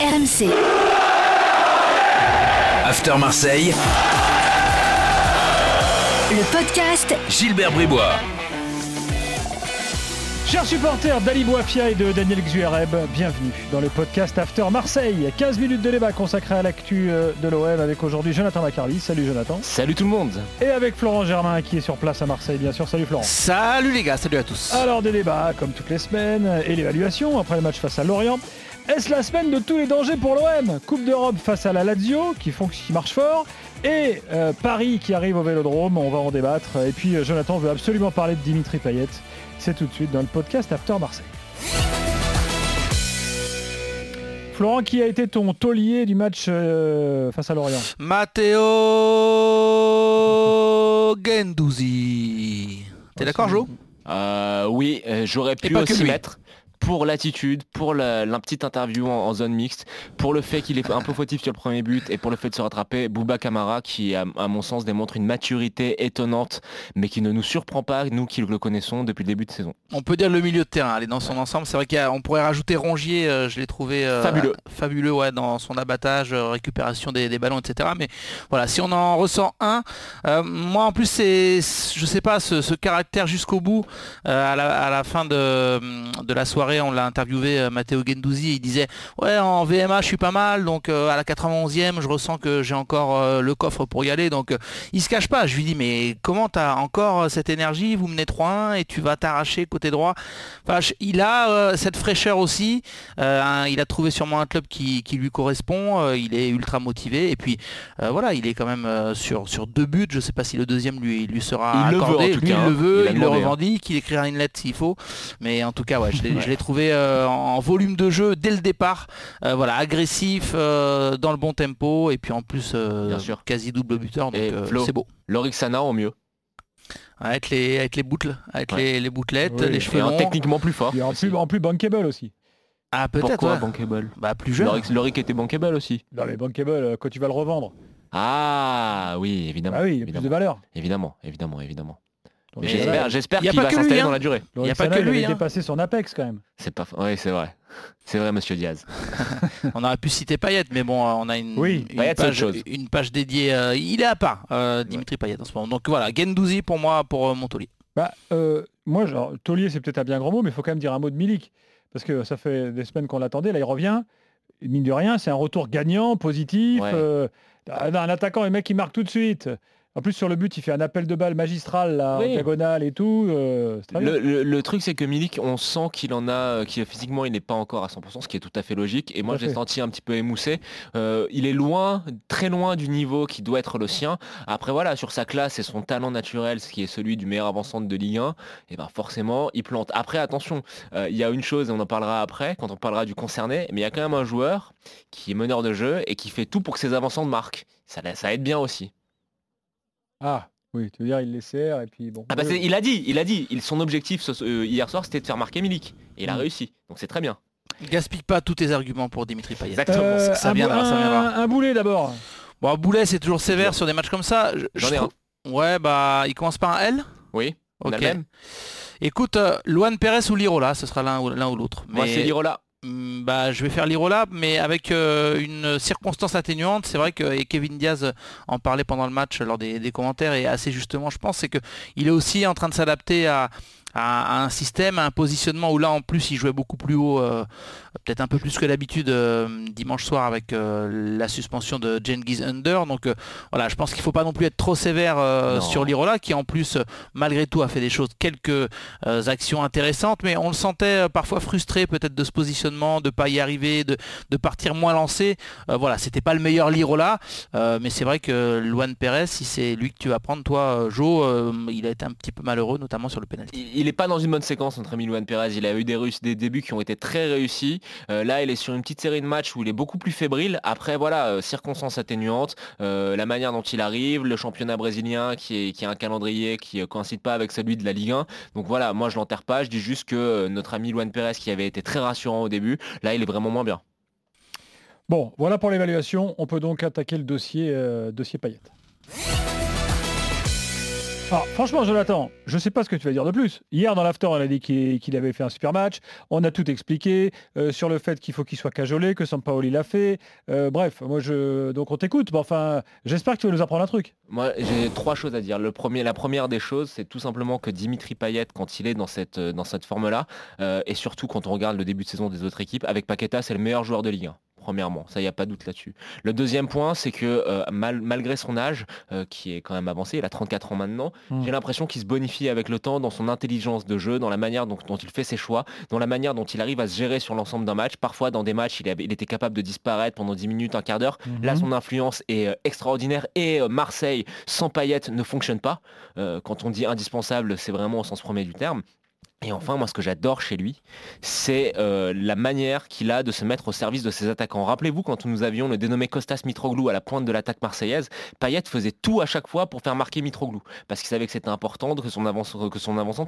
RMC. After Marseille, Le podcast Gilbert Bribois. Chers supporters d'Ali Boafia et de Daniel Xuereb, bienvenue dans le podcast After Marseille. 15 minutes de débat consacré à l'actu euh, de l'OM avec aujourd'hui Jonathan Macarly. Salut Jonathan. Salut tout le monde Et avec Florent Germain qui est sur place à Marseille, bien sûr. Salut Florent. Salut les gars, salut à tous. Alors des débats comme toutes les semaines et l'évaluation après le match face à Lorient. Est-ce la semaine de tous les dangers pour l'OM Coupe d'Europe face à la Lazio qui, font, qui marche fort et euh, Paris qui arrive au Vélodrome, on va en débattre. Et puis euh, Jonathan veut absolument parler de Dimitri Payet. C'est tout de suite dans le podcast After Marseille. Florent, qui a été ton taulier du match euh, face à Lorient? Matteo Gendouzi. T'es d'accord Jo Euh, Oui, j'aurais pu aussi lui. mettre pour l'attitude, pour la, la petite interview en, en zone mixte, pour le fait qu'il est un peu fautif sur le premier but et pour le fait de se rattraper, Bouba Kamara qui à, à mon sens démontre une maturité étonnante mais qui ne nous surprend pas, nous qui le connaissons depuis le début de saison. On peut dire le milieu de terrain, allez dans son ensemble. C'est vrai qu'on pourrait rajouter Rongier, euh, je l'ai trouvé euh, Fabuleux. fabuleux ouais, dans son abattage, euh, récupération des, des ballons, etc. Mais voilà, si on en ressent un, moi en plus c'est, je sais pas, ce, ce caractère jusqu'au bout, à, la, à la fin de, de la soirée, on l'a interviewé euh, Matteo Gendouzi, il disait ouais en VMA je suis pas mal, donc euh, à la 91e je ressens que j'ai encore euh, le coffre pour y aller, donc il se cache pas. Je lui dis mais comment t'as encore cette énergie? Vous menez 3-1 et tu vas t'arracher côté droit. Enfin, je- il a euh, cette fraîcheur aussi. Euh, un- il a trouvé sûrement un club qui, qui lui correspond. euh, il est ultra motivé et puis voilà, il est quand même sur sur deux buts. Je sais pas si le deuxième lui lui sera Il le veut, accordé. Lui, il le veut, Il le hein. revendique, il écrira une lettre s'il faut. Mais en tout cas, ouais, je l'ai je l'ai trouvé euh, en volume de jeu dès le départ. Euh, voilà, agressif, euh, dans le bon tempo et puis en plus euh, Bien sûr. quasi double buteur. Donc euh, c'est beau. Lorixana au mieux Avec les, avec les boucles, avec Ouais. les, les bouclettes, Oui. les cheveux en longs. techniquement plus fort. Et en plus, en plus bankable aussi. Ah peut-être. Pourquoi ouais. bankable? Bah plus jeune. Loric, était bankable aussi. Non mais bankable, quand tu vas le revendre. Ah oui, évidemment. Ah oui, il a plus de évidemment, valeur. évidemment, évidemment, évidemment. J'espère, a qu'il va s'installer hein. dans la durée. Loïc y a pas que il lui, avait hein. dépassé son apex quand même. C'est pas, oui, c'est vrai. C'est vrai, Monsieur Diaz. On aurait pu citer Payet, mais bon, on a une, Oui, une, Payet, page, une page dédiée. euh, il est à part, euh, Dimitri Payet en ce moment. Donc voilà, Gendouzi pour moi, pour euh, Montolier. Bah, euh, moi, genre, taulier, c'est peut-être un bien grand mot, mais il faut quand même dire un mot de Milik. Parce que ça fait des semaines qu'on l'attendait, là il revient. Mine de rien, c'est un retour gagnant, positif. Ouais. euh, un un attaquant, un mec qui marque tout de suite. En plus, sur le but, il fait un appel de balle magistral, là, en diagonale et tout. euh. Le, le- le truc, c'est que Milik, on sent qu'il en a, euh, qu'il physiquement, il n'est pas encore à 100%, ce qui est tout à fait logique. Et moi, je l'ai senti un petit peu émoussé. Euh, il est loin, très loin du niveau qui doit être le sien. Après, voilà, sur sa classe et son talent naturel, ce qui est celui du meilleur avant-centre de Ligue 1, et ben forcément, il plante. Après, attention, euh, il y a une chose, et on en parlera après, quand on parlera du concerné, mais il y a quand même un joueur qui est meneur de jeu et qui fait tout pour que ses avant-centres marquent. Ça, ça aide bien aussi. Ah, oui, tu veux dire, il les sert, et puis bon. Ah bah Oui, il a dit, il a dit, il, son objectif ce- euh, hier soir c'était de faire marquer Milik. Et il a Mm. réussi. Donc c'est très bien. Gaspille pas tous tes arguments pour Dimitri Payet. Exactement. Euh, ça un, viendra, bou- ça viendra. un- un boulet d'abord. Bon, Boulet, c'est toujours sévère sur des matchs comme ça. Je- J'en je ai un. Ouais, bah, il commence par un L. Oui, on a Ok. le même. Écoute, euh, Luan Pérez ou Lirola, ce sera l'un ou l'autre. Moi c'est Lirola. Hmm, Bah, je vais faire Lirola, mais avec euh, une circonstance atténuante. C'est vrai que Kevin Diaz en parlait pendant le match lors des, commentaires et assez justement, je pense, c'est que il est aussi en train de s'adapter à, à- à un système, à un positionnement où là en plus il jouait beaucoup plus haut, euh, peut-être un peu plus que d'habitude euh, dimanche soir avec euh, la suspension de Genghis Under. Donc voilà, je pense qu'il ne faut pas non plus être trop sévère sur Lirola qui en plus malgré tout a fait des choses, quelques actions intéressantes, mais on le sentait parfois frustré peut-être de ce positionnement, de pas y arriver, de, de partir moins lancé. Voilà, c'était pas le meilleur Lirola, mais c'est vrai que Luan Perez, si c'est lui que tu vas prendre, toi, Jo, il a été un petit peu malheureux, notamment sur le penalty. Il n'est pas dans une bonne séquence notre ami Luan Perez. Il a eu des, réuss- des débuts qui ont été très réussis. Euh, là il est sur une petite série de matchs où il est beaucoup plus fébrile. Après voilà, euh, circonstances atténuantes, euh, la manière dont il arrive, le championnat brésilien qui, est, a un calendrier qui coïncide pas avec celui de la Ligue 1. Donc voilà, moi je l'enterre pas. Je dis juste que notre ami Luan Perez qui avait été très rassurant au début, là il est vraiment moins bien. Bon, voilà pour l'évaluation. On peut donc attaquer le dossier, dossier Payet. Alors, franchement, Jonathan, je sais pas ce que tu vas dire de plus. Hier, dans l'after, on a dit qu'il avait fait un super match. On a tout expliqué euh, sur le fait qu'il faut qu'il soit cajolé, que Sampaoli l'a fait. Euh, bref, moi, je... donc on t'écoute. Enfin, j'espère que tu vas nous apprendre un truc. Moi, j'ai trois choses à dire. La première des choses, c'est tout simplement que Dimitri Payet, quand il est dans cette, euh, dans cette forme-là, et surtout quand on regarde le début de saison des autres équipes, avec Paqueta, c'est le meilleur joueur de Ligue 1 premièrement, ça il n'y a pas de doute là-dessus. Le deuxième point, c'est que euh, mal- malgré son âge, euh, qui est quand même avancé, il a 34 ans maintenant, Mm. j'ai l'impression qu'il se bonifie avec le temps dans son intelligence de jeu, dans la manière dont, dont il fait ses choix, dans la manière dont il arrive à se gérer sur l'ensemble d'un match. Parfois, dans des matchs, il, avait- il était capable de disparaître pendant 10 minutes, un quart d'heure. Là, Mhm. son influence est euh, extraordinaire et euh, Marseille sans Payet ne fonctionne pas. Quand on dit indispensable, c'est vraiment au sens premier du terme. Et enfin, moi, ce que j'adore chez lui, c'est euh, la manière qu'il a de se mettre au service de ses attaquants. Rappelez-vous, quand nous avions le dénommé Costas Mitroglou à la pointe de l'attaque marseillaise, Payet faisait tout à chaque fois pour faire marquer Mitroglou, parce qu'il savait que c'était important que son, avance,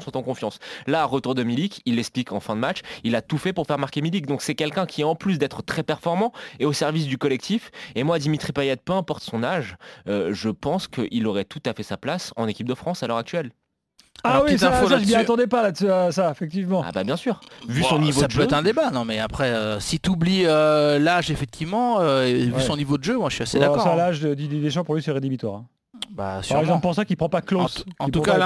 soit en confiance. Là, retour de Milik, il l'explique en fin de match, il a tout fait pour faire marquer Milik. Donc c'est quelqu'un qui, en plus d'être très performant, est au service du collectif. Et moi, Dimitri Payet, peu importe son âge, euh, je pense qu'il aurait tout à fait sa place en équipe de France à l'heure actuelle. Ah Alors, oui, ça, info ça, je m'y attendais pas là-dessus, à ça, effectivement. Ah bah bien sûr. Vu son niveau ça de peut jeu. être un débat, non mais après, euh, si tu oublies l'âge effectivement, euh, et vu Ouais. son niveau de jeu, moi je suis assez d'accord. ça, hein. l'âge de Didier Deschamps, pour lui, c'est rédhibitoire. hein. Bah, Par exemple, pour ça qu'il prend pas En, Klaus. en tout cas,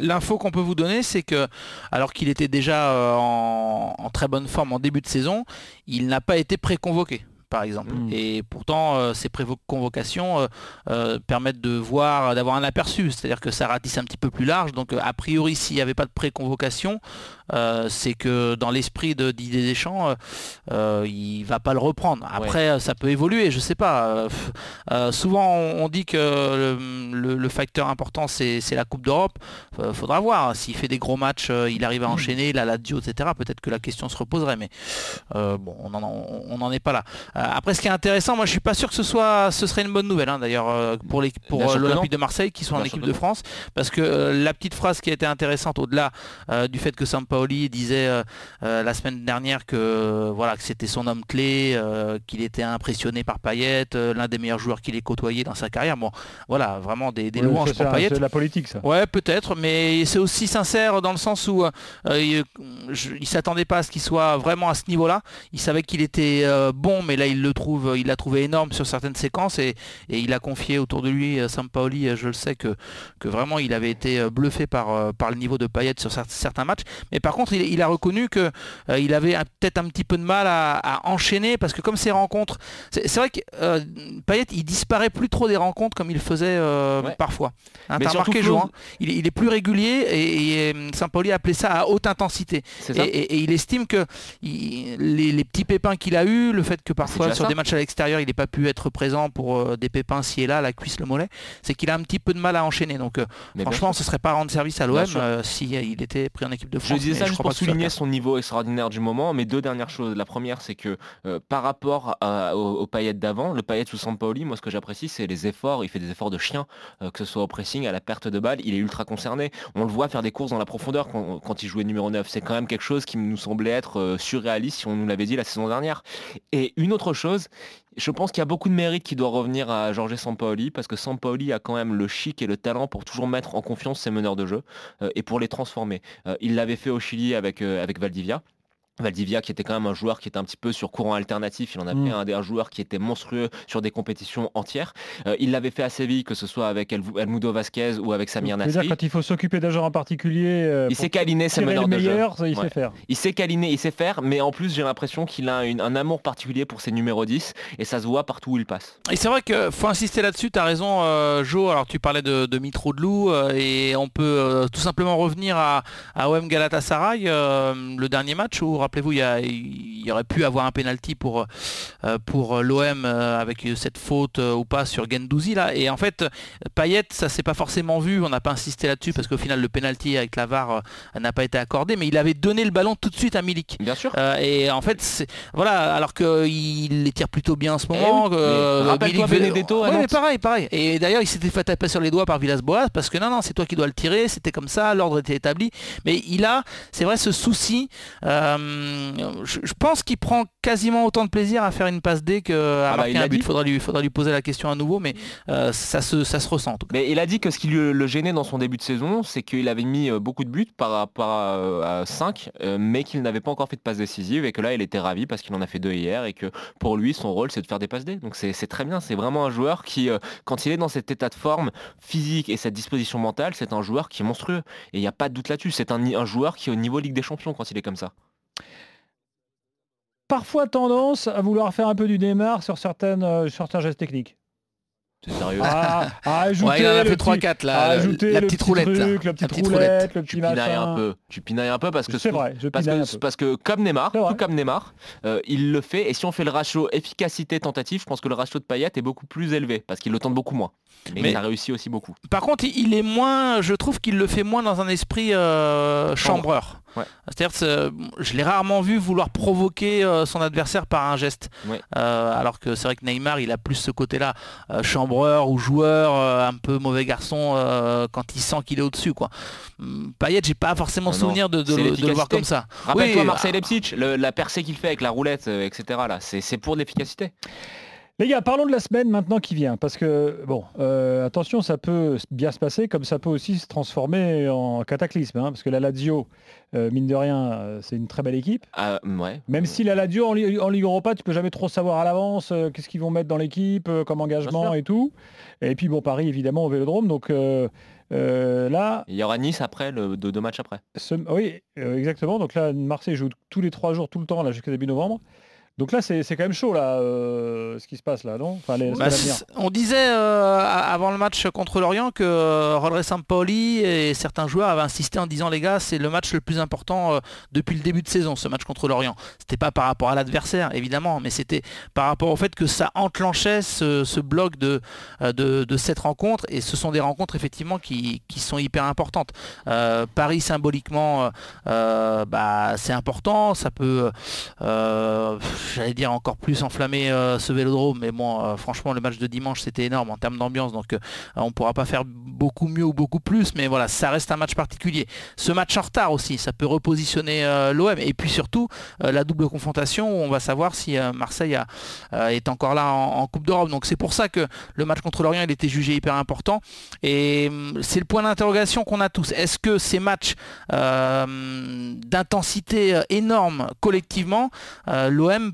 l'info qu'on peut vous donner, c'est que alors qu'il était déjà euh, en, en très bonne forme en début de saison, il n'a pas été préconvoqué par exemple. Mm. Et pourtant, euh, ces préconvocations euh, euh, permettent de voir, d'avoir un aperçu. C'est-à-dire que ça ratisse un petit peu plus large. Donc, euh, a priori, s'il n'y avait pas de préconvocation, c'est que dans l'esprit de Didier Deschamps, il va pas le reprendre. Après, ça peut évoluer, je sais pas. Souvent, on, on dit que le, le- le facteur important, c'est la Coupe d'Europe. Faudra voir. S'il fait des gros matchs, il arrive à enchaîner, la Lazio, etc. Peut-être que la question se reposerait, mais bon, on n'en est pas là. Euh, après, ce qui est intéressant, moi, je suis pas sûr que ce soit, ce serait une bonne nouvelle, hein, d'ailleurs, euh, pour les, pour Bien euh, l'Olympique de Marseille, qui sont en équipe de. France, parce que euh, la petite phrase qui a été intéressante, au-delà euh, du fait que Sampaoli disait euh, euh, la semaine dernière que voilà que c'était son homme clé, euh, qu'il était impressionné par Payet, euh, l'un des meilleurs joueurs qu'il ait côtoyé dans sa carrière. Bon, voilà, vraiment des, louanges pour Payet. C'est de la politique, ça. Ouais, peut-être, mais c'est aussi sincère dans le sens où euh, il, je- il s'attendait pas à ce qu'il soit vraiment à ce niveau-là. Il savait qu'il était euh, bon, mais là il le trouve, il l'a trouvé énorme sur certaines séquences et, et il a confié autour de lui, euh, Sampaoli, euh, je le sais que, que vraiment il avait été euh, bluffé par, par le niveau de Payet sur cer- certains matchs. Mais par contre, il, il a reconnu que euh, il avait peut-être un petit peu de mal à, à enchaîner parce que comme ces rencontres, c'est vrai que euh, Payet il disparaît plus trop des rencontres comme il faisait euh, Ouais. parfois. Hein, Mais remarqué, hein il, est- il est plus régulier et, et, Sampaoli a appelé ça à haute intensité. Et, ça. et- et il estime que il- les, les petits pépins qu'il a eu, le fait que parfois sur ça. des matchs à l'extérieur il n'ait pas pu être présent pour euh, des pépins ci et là, la cuisse, le mollet, c'est qu'il a un petit peu de mal à enchaîner. Donc euh, franchement, ce serait pas rendre service à l'OM sûr. euh, si euh, il était pris en équipe de France. Je disais ça juste crois pour souligner son niveau extraordinaire du moment, mais deux dernières choses. La première, c'est que euh, par rapport à- au, au Payet d'avant, le Payet sous Sampaoli, moi ce que j'apprécie, c'est les efforts. Il fait des efforts de chien, euh, que ce soit au pressing, à la perte de balle. Il est ultra concerné. On le voit faire des courses dans la profondeur quand, quand il jouait numéro 9. C'est quand même quelque chose qui nous semblait être euh, surréaliste si on nous l'avait dit la saison dernière. Et une autre chose, je pense qu'il y a beaucoup de mérite qui doit revenir à Jorge Sampaoli parce que Sampaoli a quand même le chic et le talent pour toujours mettre en confiance ses meneurs de jeu euh, et pour les transformer. Euh, il l'avait fait au Chili avec, euh, avec Valdivia. Valdivia qui était quand même un joueur qui était un petit peu sur courant alternatif, il en a Mm. fait un des joueurs qui était monstrueux sur des compétitions entières. Euh, il l'avait fait à Séville, que ce soit avec El, Elmudo Vasquez ou avec Samir C'est-à-dire Nasri. quand il faut s'occuper d'un joueur en particulier, euh, Il sait câliner ses tirer le meneurs de jeu. meilleur, ça, il Ouais. sait faire. Il sait câliner, il sait faire, mais en plus j'ai l'impression qu'il a une- un amour particulier pour ses numéros 10 et ça se voit partout où il passe. Et c'est vrai qu'il faut insister là-dessus, tu as raison euh, Jo, alors tu parlais de, de Mitroglou euh, et on peut euh, tout simplement revenir à, à OM Galatasaray, euh, le dernier match où rappelez-vous il y, aurait pu avoir un penalty pour, euh, pour l'OM euh, avec cette faute euh, ou pas sur Gendouzi là et en fait Payet ça s'est pas forcément vu, on n'a pas insisté là-dessus parce qu'au final le penalty avec la VAR euh, n'a pas été accordé mais il avait donné le ballon tout de suite à Milik. Bien sûr. Euh, et en fait, c'est- voilà, alors qu'il les tire plutôt bien en ce moment. Eh oui, que, mais rappelle-toi Milik- Benedetto à Ouais, mais pareil, pareil. Et d'ailleurs, il s'était fait taper sur les doigts par Villas-Boas parce que non, non, c'est toi qui dois le tirer. C'était comme ça, l'ordre était établi. Mais il a, c'est vrai, ce souci euh, je, je pense qu'il prend quasiment autant de plaisir à faire une passe D qu'à Ah bah, marquer un but. faudra lui, faudra lui poser la question à nouveau, mais euh, ça, se, ça se ressent. en tout cas. Mais il a dit que ce qui le, le gênait dans son début de saison, c'est qu'il avait mis euh, beaucoup de buts par rapport à, à 5, mais qu'il n'avait pas encore fait de passe décisive et que là il était ravi parce qu'il en a fait deux hier et que pour lui son rôle c'est de faire des passes D. Donc c'est très bien, c'est vraiment un joueur qui, euh, quand il est dans cet état de forme physique et cette disposition mentale, c'est un joueur qui est monstrueux. Et il n'y a pas de doute là-dessus, c'est un joueur qui est au niveau Ligue des Champions quand il est comme ça. Parfois tendance à vouloir faire un peu du Neymar sur certaines, euh, certains gestes techniques. C'est sérieux. Ah, à ajouter Ouais, il en a le fait petit- 3-4 à là, ajouter la le petite petit roulette. truc, là. la La petite roulette, roulette. le tu petit pinailles machin. un peu. Tu pinailles un peu parce que vrai, je parce que, peu. parce que comme Neymar, tout comme Neymar, euh, il le fait. Et si on fait le ratio efficacité tentative, je pense que le ratio de Payet est beaucoup plus élevé parce qu'il le tente beaucoup moins. Mais, Mais- il a réussi aussi beaucoup. Par contre, il- il est moins, je trouve qu'il le fait moins dans un esprit euh, chambreur. Ouais. C'est-à-dire, que c'est- je l'ai rarement vu vouloir provoquer euh, son adversaire par un geste. Ouais. Euh, alors que c'est vrai que Neymar, il a plus ce côté-là, euh, chambreur ou joueur, euh, un peu mauvais garçon euh, quand il sent qu'il est au-dessus. Quoi. Hum, Payet, j'ai pas forcément Non, souvenir de, le- de le voir comme ça. Rappelle-toi Oui, Marseille Leipzig, le- la percée qu'il fait avec la roulette, euh, etc. Là, c'est c'est pour l'efficacité. Les gars, parlons de la semaine maintenant qui vient, parce que, bon, euh, attention, ça peut bien se passer, comme ça peut aussi se transformer en cataclysme, hein, parce que la Lazio, euh, mine de rien, euh, c'est une très belle équipe. Ah, ouais. Même si la Lazio en, Li- en Ligue Europa, tu peux jamais trop savoir à l'avance qu'est-ce qu'ils vont mettre dans l'équipe, comme engagement et tout. Et puis bon, Paris évidemment au Vélodrome, donc euh, là, Il y aura Nice après, le, deux, deux matchs après. ce- oui, euh, exactement. Donc là, Marseille joue tous les trois jours, tout le temps, là jusqu'à début novembre. Donc là, c'est quand même chaud là, euh, ce qui se passe là, non? Enfin, les, Bah, on disait euh, avant le match contre l'Orient que euh, Rodri Sampaoli et certains joueurs avaient insisté en disant les gars c'est le match le plus important euh, depuis le début de saison ce match contre l'Orient. C'était pas par rapport à l'adversaire évidemment mais c'était par rapport au fait que ça enclenchait ce, ce bloc de, de, de cette rencontre et ce sont des rencontres effectivement qui, qui sont hyper importantes. Paris symboliquement bah, c'est important, ça peut j'allais dire encore plus enflammer euh, ce vélodrome, mais bon, euh, franchement, le match de dimanche, c'était énorme en termes d'ambiance, donc euh, on pourra pas faire beaucoup mieux ou beaucoup plus, mais voilà, ça reste un match particulier. Ce match en retard aussi, ça peut repositionner l'OM, et puis surtout, la double confrontation, où on va savoir si Marseille est encore là en, Coupe d'Europe. Donc c'est pour ça que le match contre l'Orient, il était jugé hyper important, et hum, c'est le point d'interrogation qu'on a tous. Est-ce que ces matchs d'intensité énorme collectivement, l'OM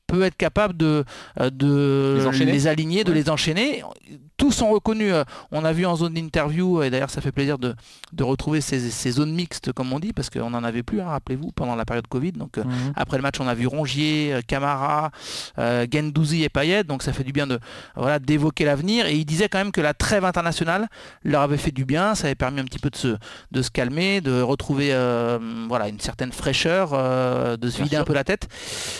peut être capable de, euh, de Les aligner, de Ouais. les enchaîner. Tous sont reconnus. euh, On a vu en zone d'interview, et d'ailleurs ça fait plaisir de, de retrouver ces, ces zones mixtes, comme on dit, parce qu'on n'en avait plus, hein, rappelez-vous, pendant la période Covid. Donc euh, Mhm. après le match, on a vu Rongier, euh, Camara, euh, Gendouzi et Payet, donc ça fait du bien de voilà d'évoquer l'avenir. Et il disait quand même que la trêve internationale leur avait fait du bien, ça avait permis un petit peu de se, de se calmer, de retrouver euh, voilà une certaine fraîcheur, euh, de se Bien vider sûr. un peu la tête.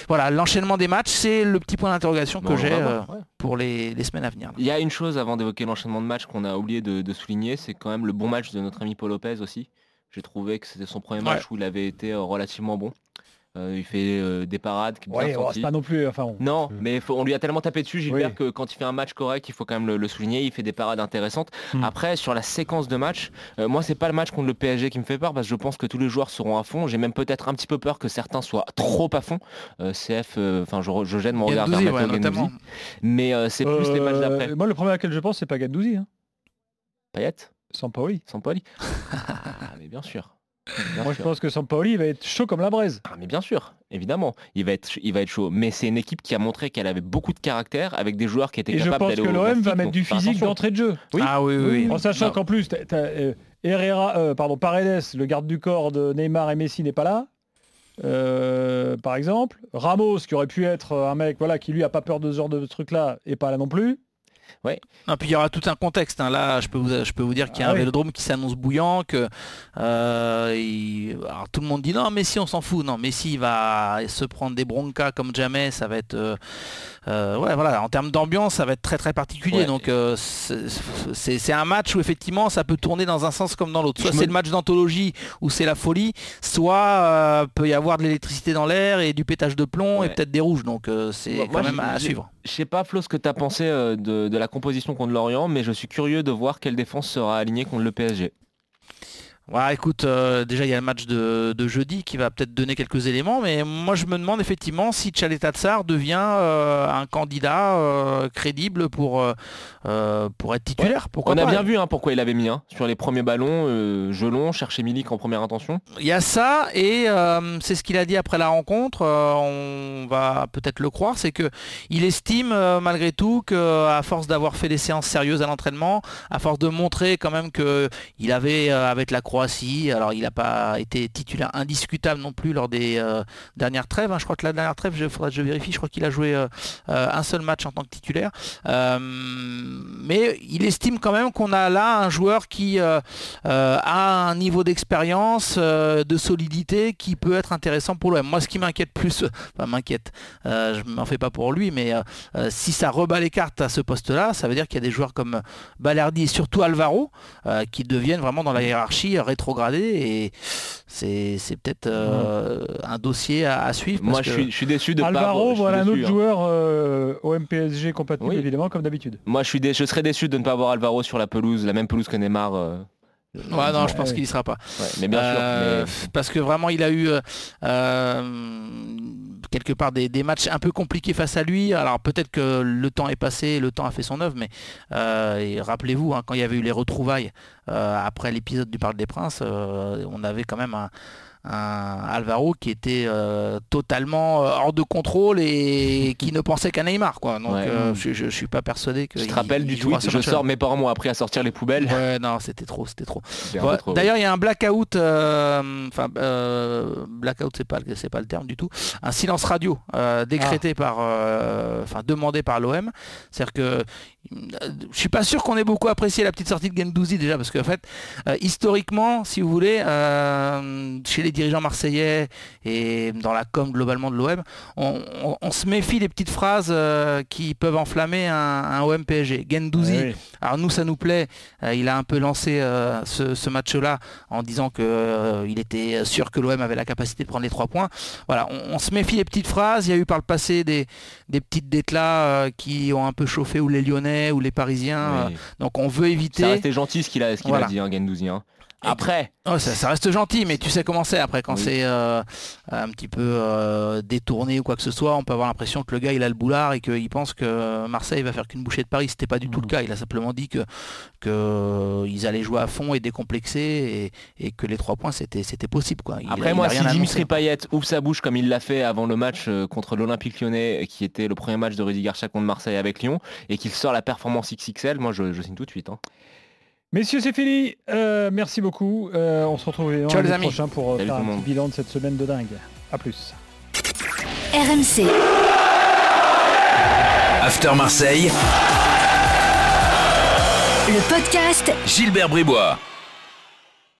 Voilà, l'enchaînement des matchs, c'est le petit point d'interrogation que j'ai euh, ouais. pour les, les semaines à venir. Il y a une chose avant d'évoquer l'enchaînement de matchs qu'on a oublié de, de souligner, c'est quand même le bon match de notre ami Paul Lopez aussi. J'ai trouvé que c'était son premier match où il avait été euh, relativement bon. Euh, il fait euh, des parades Ouais, oh, c'est pas non plus. Enfin, on- Non, Mm. mais faut- on lui a tellement tapé dessus, Gilbert, Oui. que quand il fait un match correct, il faut quand même le, le souligner. Il fait des parades intéressantes. Mm. Après, sur la séquence de match, euh, moi, c'est pas le match contre le PSG qui me fait peur parce que je pense que tous les joueurs seront à fond. J'ai même peut-être un petit peu peur que certains soient trop à fond. Euh, CF, euh, enfin, je, gêne mon regard vers ouais, Gendouzi. Mais euh, c'est plus les matchs d'après. Moi, le premier à quel je pense, c'est pas Gendouzi, hein. Payet, Sampaoli. Sampoli. ah, mais bien sûr. Bien Moi, je pense que Sampaoli il va être chaud comme la braise. Ah mais bien sûr, évidemment, il va être, il va être chaud. Mais c'est une équipe qui a montré qu'elle avait beaucoup de caractère, avec des joueurs qui étaient Et je capables pense que l'OM va mettre donc du physique d'entrée de jeu. Oui. Ah oui, oui, oui. En sachant Non. qu'en plus, t'as- t'as, euh, Herrera, euh, pardon, Paredes, le garde du corps de Neymar et Messi n'est pas là. Euh, par exemple, Ramos qui aurait pu être un mec voilà qui lui a pas peur de ce genre de truc là et pas là non plus. Non, puis il y aura tout un contexte. hein. Là, je peux vous, je peux vous dire qu'il y a Ah un oui. vélodrome qui s'annonce bouillant, que euh, il- alors, tout le monde dit non, Messi, on s'en fout. Non, Messi il va se prendre des broncas comme jamais. Ça va être, euh, euh, ouais, voilà. En termes d'ambiance, ça va être très très particulier. Ouais. Donc c'est un match où effectivement ça peut tourner dans un sens comme dans l'autre. Soit me- c'est le match d'anthologie où c'est la folie, soit peut y avoir de l'électricité dans l'air et du pétage de plomb et peut-être des rouges. Donc c'est quand même à suivre. Je sais pas Flo ce que tu as pensé de, de la composition contre l'Orient, mais je suis curieux de voir quelle défense sera alignée contre le PSG. Ouais, écoute, euh, déjà il y a le match de, de jeudi qui va peut-être donner quelques éléments, mais moi je me demande effectivement si Tchaletatsar devient euh, un candidat euh, crédible pour, pour être titulaire. Pourquoi On a bien vu hein, pourquoi il avait mis hein, sur les premiers ballons, Gelon chercher Milik en première intention. Il y a ça et c'est ce qu'il a dit après la rencontre. on va peut-être le croire, c'est que il estime malgré tout que à force d'avoir fait des séances sérieuses à l'entraînement, à force de montrer quand même que il avait avec la Alors il n'a pas été titulaire indiscutable non plus lors des euh, dernières trêves. hein. Je crois que la dernière trêve, que je vérifie. Je crois qu'il a joué euh, euh, un seul match en tant que titulaire. Mais il estime quand même qu'on a là un joueur qui a un niveau d'expérience, de solidité qui peut être intéressant pour l'OM. Moi, ce qui m'inquiète plus, enfin m'inquiète, je m'en fais pas pour lui, mais si ça rebat les cartes à ce poste-là, ça veut dire qu'il y a des joueurs comme Balerdi et surtout Alvaro qui deviennent vraiment dans la hiérarchie euh, rétrogradés et c'est c'est peut-être euh, un dossier à, à suivre. Moi parce je que- suis, je suis déçu de pas Alvaro, avoir- je suis voilà un autre hein. joueur euh, au MPSG compatible Oui. évidemment comme d'habitude. Moi je, suis dé- je serais déçu de ne pas avoir Alvaro sur la pelouse, la même pelouse que Neymar. Euh, Ouais, non, je pense Ouais. qu'il y sera pas. ouais, mais bien Euh, sûr. Parce que vraiment, il a eu euh, euh, quelque part des, des matchs un peu compliqués face à lui. Alors peut-être que le temps est passé, le temps a fait son œuvre, mais euh, rappelez-vous, hein, quand il y avait eu les retrouvailles euh, après l'épisode du Parc des Princes, euh, on avait quand même un Alvaro qui était euh, totalement euh, hors de contrôle et qui ne pensait qu'à Neymar. Quoi. Donc Ouais. euh, je, je, je suis pas persuadé que. Je te rappelle du tweet, je sors, mes parents m'ont appris à sortir les poubelles. Ouais, non, c'était trop, c'était trop. D'ailleurs, il y a un blackout, euh, enfin, euh, blackout, c'est pas, le- c'est pas le terme du tout, un silence radio euh, décrété par, euh, enfin, demandé par l'OM. C'est-à-dire que euh, je suis pas sûr qu'on ait beaucoup apprécié la petite sortie de Gendouzi déjà, parce qu'en fait, euh, historiquement, si vous voulez, euh, chez les dirigeants marseillais et dans la com globalement de l'OM, on, on- on se méfie des petites phrases euh, qui peuvent enflammer un, un OM PSG. Gendouzi, oui. alors nous, ça nous plaît. Euh, il a un peu lancé euh, ce, ce match-là en disant que il était sûr que l'OM avait la capacité de prendre les trois points. Voilà, on, on se méfie des petites phrases. Il y a eu par le passé des, des petites déclats qui ont un peu chauffé ou les Lyonnais ou les Parisiens. Oui. Donc on veut Ça éviter. restait gentil ce qu'il a, ce qu'il Voilà. a dit, hein, Gendouzi. hein. Après, Oh, ça, ça reste gentil, mais tu sais comment c'est après quand Oui. c'est euh, un petit peu euh, détourné ou quoi que ce soit, on peut avoir l'impression que le gars il a le boulard et qu'il pense que Marseille va faire qu'une bouchée de Paris. C'était pas du tout le Mhm. cas. Il a simplement dit que, que euh, allaient jouer à fond et décomplexer et, et que les trois points c'était c'était possible quoi. Il Après il moi, si. Dimitri Payet ouvre sa bouche comme il l'a fait avant le match contre l'Olympique lyonnais, qui était le premier match de Rudy Garcia contre Marseille avec Lyon, et qu'il sort la performance XXL, moi je, je signe tout de suite. hein. Messieurs, c'est fini. Euh, merci beaucoup. Euh, on se retrouve Ciao, les lundi amis. prochain pour euh, Salut faire tout le un petit bilan de cette semaine de dingue. À plus. RMC. After Marseille, Le podcast Gilbert Bribois.